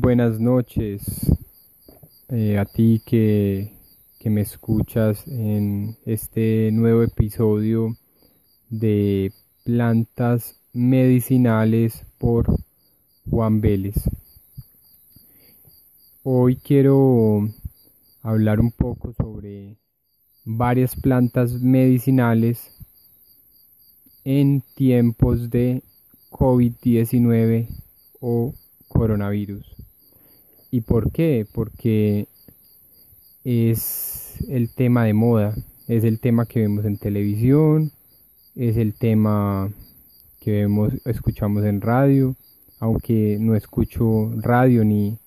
buenas noches eh, a ti que, que me escuchas en este nuevo episodio de plantas medicinales por Juan Vélez. Hoy quiero hablar un poco sobre varias plantas medicinales en tiempos de COVID-19 o coronavirus. ¿Y por qué? Porque es el tema de moda, es el tema que vemos en televisión, es el tema que vemos, escuchamos en radio, aunque no escucho radio ni,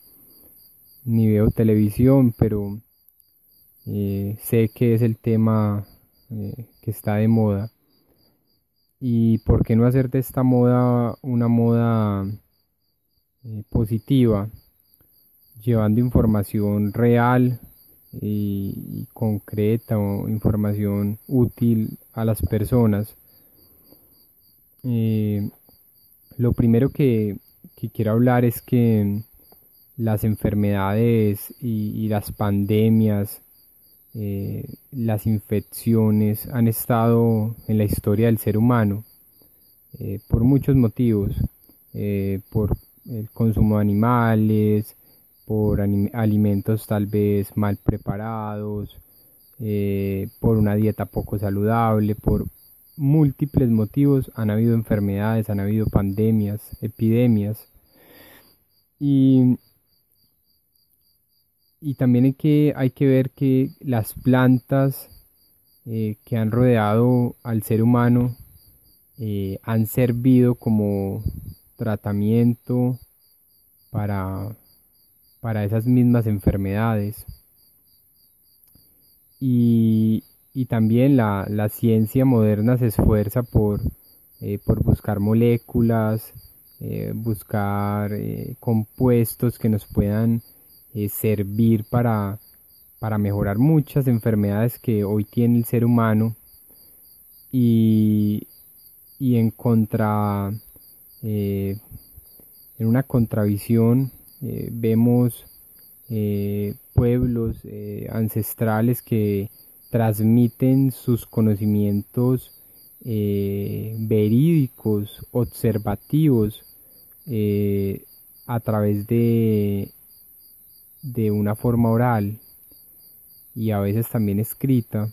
ni veo televisión, pero eh, sé que es el tema eh, que está de moda. Y por qué no hacer de esta moda una moda eh, positiva, llevando información real y, concreta o información útil a las personas. lo primero que, quiero hablar es que las enfermedades y las pandemias eh, las infecciones han estado en la historia del ser humano eh, por muchos motivos, eh, por el consumo de animales, por alimentos tal vez mal preparados, por una dieta poco saludable, por múltiples motivos han habido enfermedades, han habido pandemias, epidemias. Y y también hay que, hay que ver que las plantas eh, que han rodeado al ser humano eh, han servido como tratamiento para, para esas mismas enfermedades. Y, también la, ciencia moderna se esfuerza por, eh, por buscar moléculas, buscar compuestos que nos puedan eh, servir para, para mejorar muchas enfermedades que hoy tiene el ser humano y, y en contra eh, en una contravisión eh, vemos pueblos ancestrales que transmiten sus conocimientos verídicos observativos a través de de una forma oral y a veces también escrita,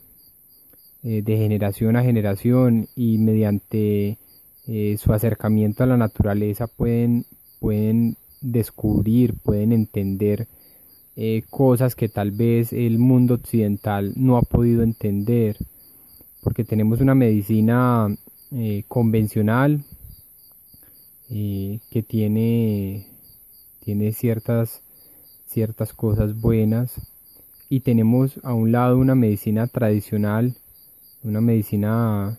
eh, de generación a generación y mediante eh, su acercamiento a la naturaleza pueden, pueden descubrir, pueden entender eh, cosas que tal vez el mundo occidental no ha podido entender, porque tenemos una medicina convencional que tiene, tiene ciertas ciertas cosas buenas. Y tenemos a un lado una medicina tradicional, una medicina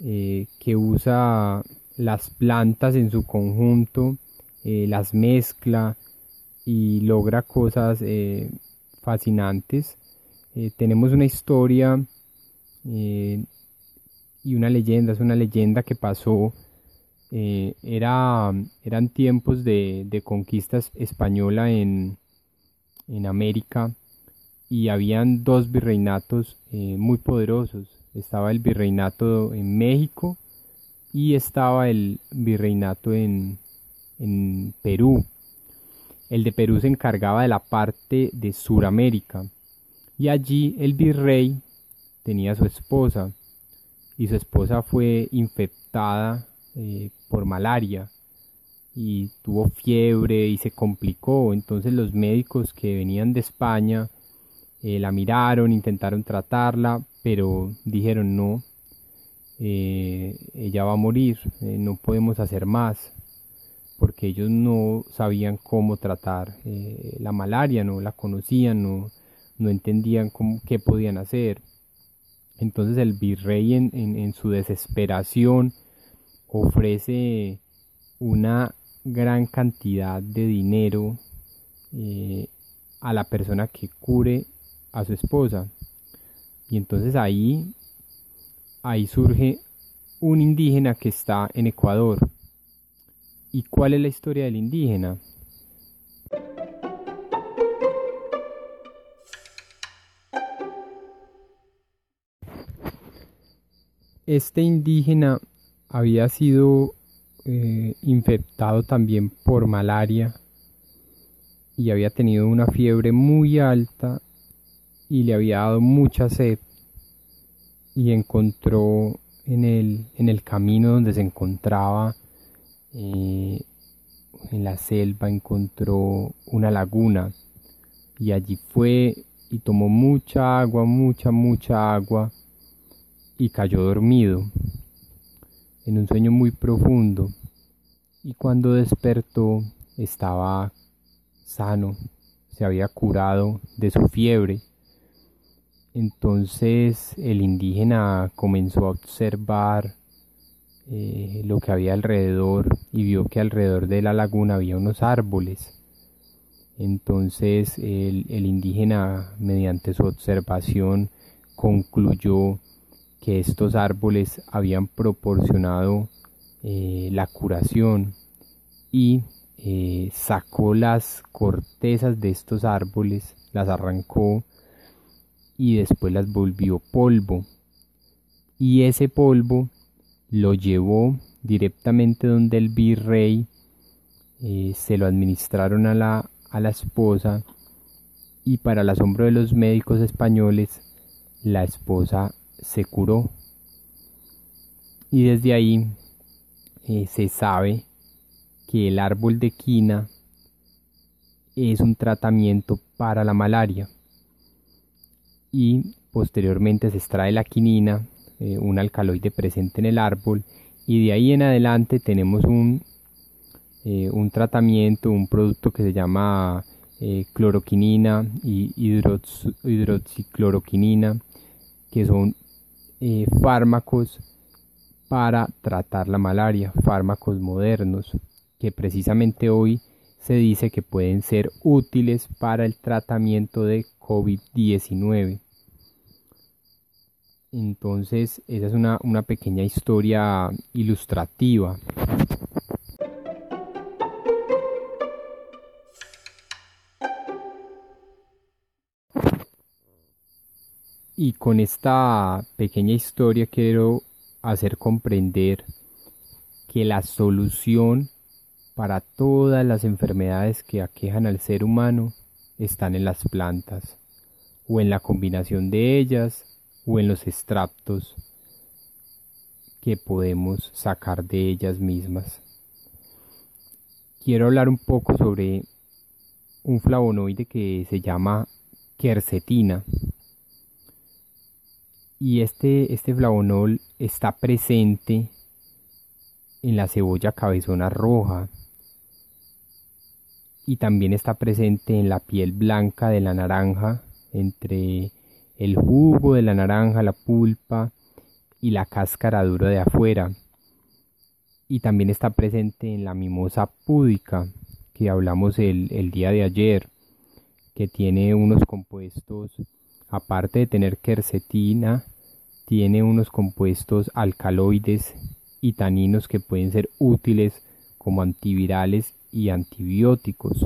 eh, que usa las plantas en su conjunto, eh, las mezcla y logra cosas eh, fascinantes. tenemos una historia y una leyenda, es una leyenda que pasó era, eran tiempos de, de conquista española en, en América y habían dos virreinatos eh, muy poderosos. Estaba el virreinato en México y estaba el virreinato en, en Perú. El de Perú se encargaba de la parte de Suramérica y allí el virrey tenía su esposa y su esposa fue infectada eh, por malaria y tuvo fiebre y se complicó. Entonces los médicos que venían de España eh, la miraron, intentaron tratarla, pero dijeron no, eh, ella va a morir, no podemos hacer más, porque ellos no sabían cómo tratar la malaria, no la conocían, no, no entendían qué podían hacer. Entonces el virrey en, en su desesperación ofrece una gran cantidad de dinero eh, a la persona que cure a su esposa. Y entonces ahí, ahí surge un indígena que está en Ecuador. ¿Y cuál es la historia del indígena? Este indígena había sido eh, infectado también por malaria y había tenido una fiebre muy alta y le había dado mucha sed y encontró en el, en el camino donde se encontraba eh, en la selva encontró una laguna y allí fue y tomó mucha agua, mucha, mucha agua y cayó dormido en un sueño muy profundo y cuando despertó estaba sano, se había curado de su fiebre. Entonces el indígena comenzó a observar eh, lo que había alrededor y vio que alrededor de la laguna había unos árboles. Entonces el, indígena, mediante su observación, concluyó que estos árboles habían proporcionado eh, la curación y eh, sacó las cortezas de estos árboles, las arrancó y después las volvió polvo. Y ese polvo lo llevó directamente donde el virrey, eh, se lo administraron a la, a la esposa y para el asombro de los médicos españoles, la esposa se curó. Y desde ahí eh, se sabe que el árbol de quina es un tratamiento para la malaria y posteriormente se extrae la quinina eh, un alcaloide presente en el árbol y de ahí en adelante tenemos un, eh, un tratamiento, un producto que se llama eh, cloroquinina y hidroxicloroquinina que son fármacos para tratar la malaria, fármacos modernos que precisamente hoy se dice que pueden ser útiles para el tratamiento de COVID-19. Entonces, esa es una, pequeña historia ilustrativa. Y con esta pequeña historia quiero hacer comprender que la solución para todas las enfermedades que aquejan al ser humano están en las plantas o en la combinación de ellas o en los extractos que podemos sacar de ellas mismas. Quiero hablar un poco sobre un flavonoide que se llama quercetina. Y este, este flavonol está presente en la cebolla cabezona roja y también está presente en la piel blanca de la naranja entre el jugo de la naranja, la pulpa y la cáscara dura de afuera. Y también está presente en la mimosa púdica que hablamos el, el día de ayer, que tiene unos compuestos, aparte de tener quercetina, tiene unos compuestos alcaloides y taninos que pueden ser útiles como antivirales y antibióticos.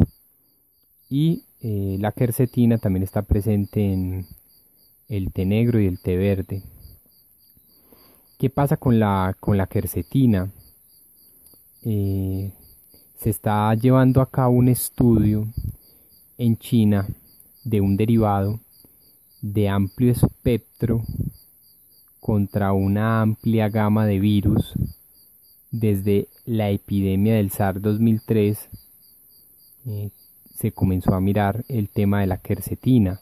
Y eh, la quercetina también está presente en, el té negro y el té verde. ¿Qué pasa con la, con la quercetina? Eh, se está llevando a cabo un estudio en China de un derivado de amplio espectro contra una amplia gama de virus desde la epidemia del SARS 2003 eh, se comenzó a mirar el tema de la quercetina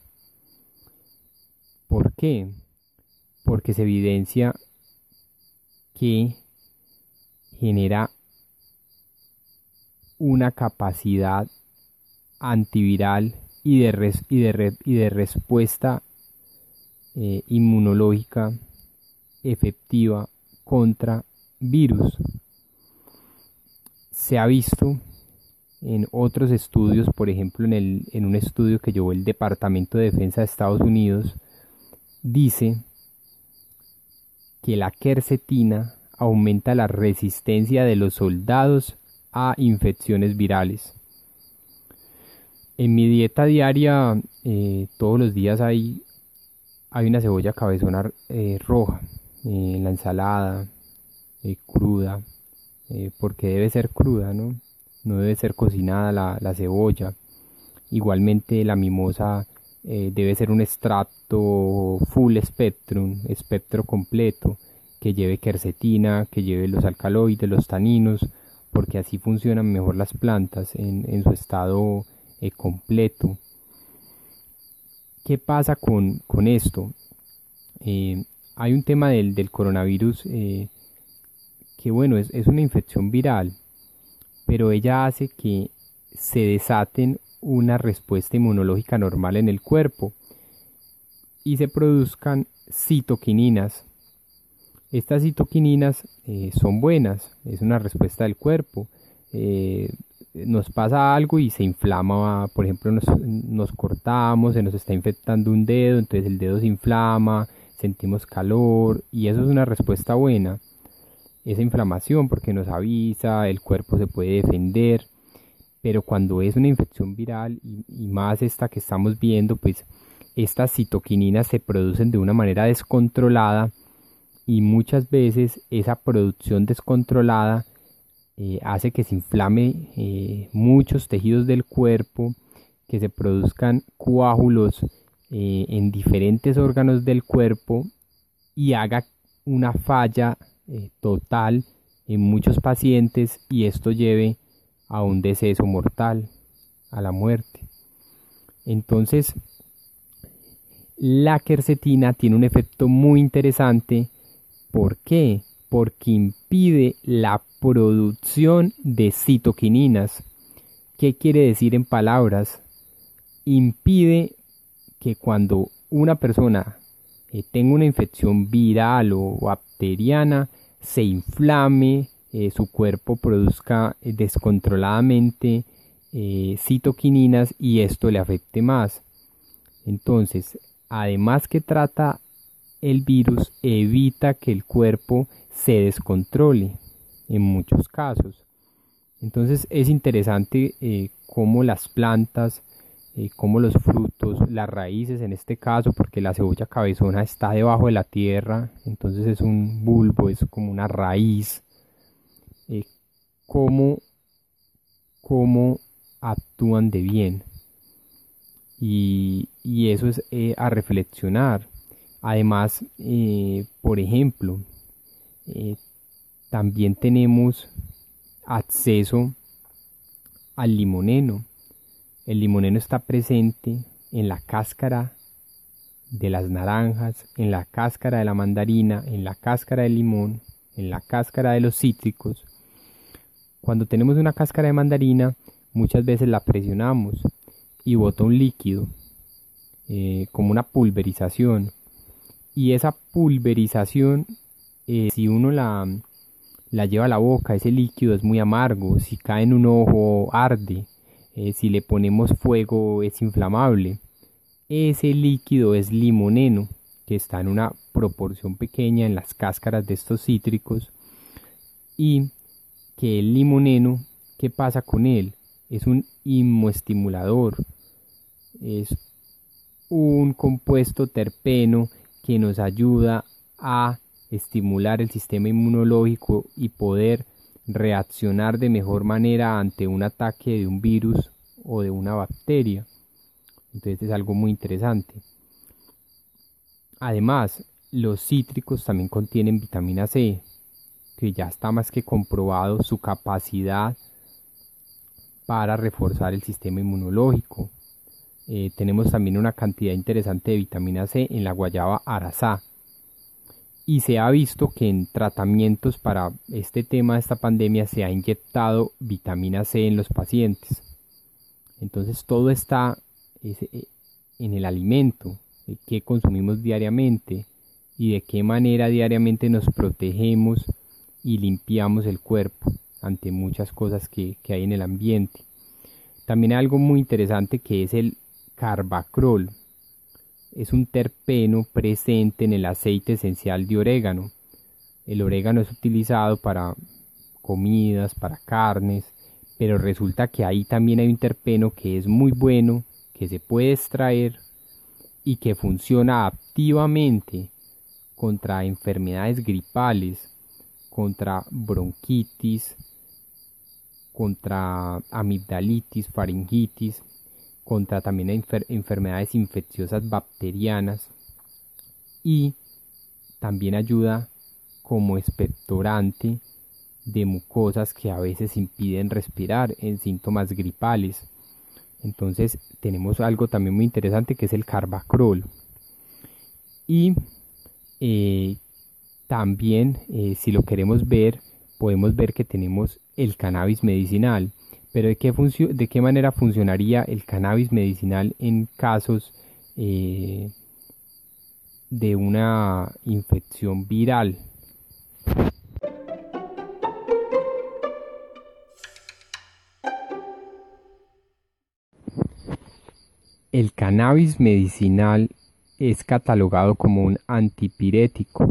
¿Por qué? Porque se evidencia que genera una capacidad antiviral y de, y de, respuesta eh, inmunológica efectiva contra virus. Se ha visto en otros estudios, por ejemplo en, el, en un estudio que llevó el Departamento de Defensa de Estados Unidos, dice que la quercetina aumenta la resistencia de los soldados a infecciones virales. En mi dieta diaria eh, todos los días hay, hay una cebolla cabezona eh, roja en la ensalada, cruda, porque debe ser cruda, ¿no? No debe ser cocinada la, la cebolla. Igualmente la mimosa debe ser un extracto full spectrum, espectro completo, que lleve quercetina, que lleve los alcaloides, los taninos, porque así funcionan mejor las plantas en, su estado eh, completo. ¿Qué pasa con, esto? Eh, hay un tema del, coronavirus eh, que bueno, es, es una infección viral, pero ella hace que se desaten una respuesta inmunológica normal en el cuerpo y se produzcan citoquininas estas citoquininas eh, son buenas, es una respuesta del cuerpo. Eh, nos pasa algo y se inflama, por ejemplo, nos, cortamos, se nos está infectando un dedo, entonces el dedo se inflama, sentimos calor y eso es una respuesta buena. Esa inflamación porque nos avisa, el cuerpo se puede defender, pero cuando es una infección viral y, más esta que estamos viendo, pues estas citoquininas se producen de una manera descontrolada y muchas veces esa producción descontrolada eh, hace que se inflame eh, muchos tejidos del cuerpo, que se produzcan coágulos eh, en diferentes órganos del cuerpo y haga una falla total en muchos pacientes y esto lleve a un deceso mortal, a la muerte. Entonces, la quercetina tiene un efecto muy interesante ¿Por qué? Porque impide la producción de citoquininas. ¿Qué quiere decir en palabras? Impide que cuando una persona eh, tenga una infección viral o bacteriana, se inflame, eh, su cuerpo produzca eh, descontroladamente citoquininas y esto le afecte más. Entonces, además que trata el virus evita que el cuerpo se descontrole en muchos casos. Entonces es interesante eh, cómo las plantas, eh, cómo los frutos, las raíces en este caso, porque la cebolla cabezona está debajo de la tierra, entonces es un bulbo, es como una raíz, eh, cómo, cómo actúan de bien. Y, y eso es a reflexionar. Además, eh, por ejemplo, eh, también tenemos acceso al limoneno. El limoneno está presente en la cáscara de las naranjas, en la cáscara de la mandarina, en la cáscara del limón, en la cáscara de los cítricos. Cuando tenemos una cáscara de mandarina, muchas veces la presionamos y bota un líquido, eh, como una pulverización. Y esa pulverización, eh, si uno la, la, lleva a la boca, ese líquido es muy amargo, si cae en un ojo arde, eh, si le ponemos fuego es inflamable. Ese líquido es limoneno, que está en una proporción pequeña en las cáscaras de estos cítricos. Y que el limoneno, ¿qué pasa con él? Es un inmoestimulador, es un compuesto terpeno que nos ayuda a estimular el sistema inmunológico y poder reaccionar de mejor manera ante un ataque de un virus o de una bacteria. Entonces es algo muy interesante. Además, los cítricos también contienen vitamina C, que ya está más que comprobado su capacidad para reforzar el sistema inmunológico, eh, tenemos también una cantidad interesante de vitamina C en la guayaba arazá. Y se ha visto que en tratamientos para este tema de esta pandemia se ha inyectado vitamina C en los pacientes. Entonces todo está eh, en el alimento que consumimos diariamente y de qué manera diariamente nos protegemos y limpiamos el cuerpo ante muchas cosas que, que hay en el ambiente. También hay algo muy interesante que es el Carbacrol es un terpeno presente en el aceite esencial de orégano. El orégano es utilizado para comidas, para carnes, pero resulta que ahí también hay un terpeno que es muy bueno, que se puede extraer y que funciona activamente contra enfermedades gripales, contra bronquitis, contra amigdalitis, faringitis, contra también enfermedades infecciosas bacterianas y también ayuda como expectorante de mucosas que a veces impiden respirar en síntomas gripales. Entonces tenemos algo también muy interesante que es el carbacrol. Y eh, también eh, si lo queremos ver podemos ver que tenemos el cannabis medicinal. Pero ¿de qué, manera funcionaría el cannabis medicinal en casos eh, de una infección viral? El cannabis medicinal es catalogado como un antipirético.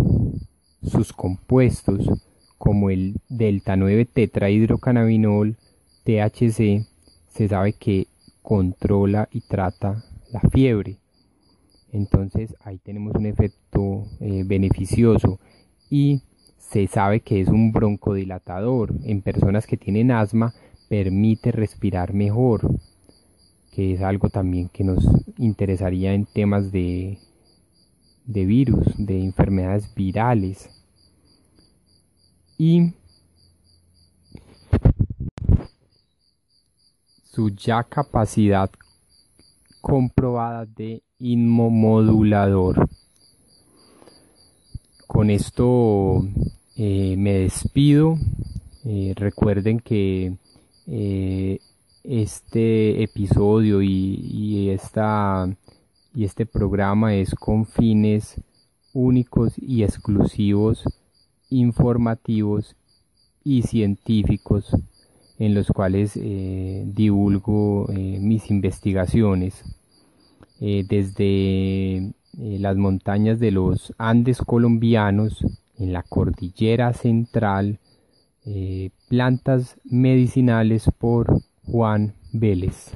Sus compuestos, como el delta 9 tetrahidrocannabinol THC, se sabe que controla y trata la fiebre. Entonces ahí tenemos un efecto eh, beneficioso y se sabe que es un broncodilatador. En personas que tienen asma permite respirar mejor que es algo también que nos interesaría en temas de, de virus, de enfermedades virales. Y su ya capacidad comprobada de inmunomodulador. Con esto eh, me despido. Eh, recuerden que eh, este episodio y, esta, y este programa es con fines únicos y exclusivos, informativos y científicos en los cuales eh, divulgo eh, mis investigaciones eh, desde las montañas de los Andes colombianos en la cordillera central plantas medicinales por Juan Vélez.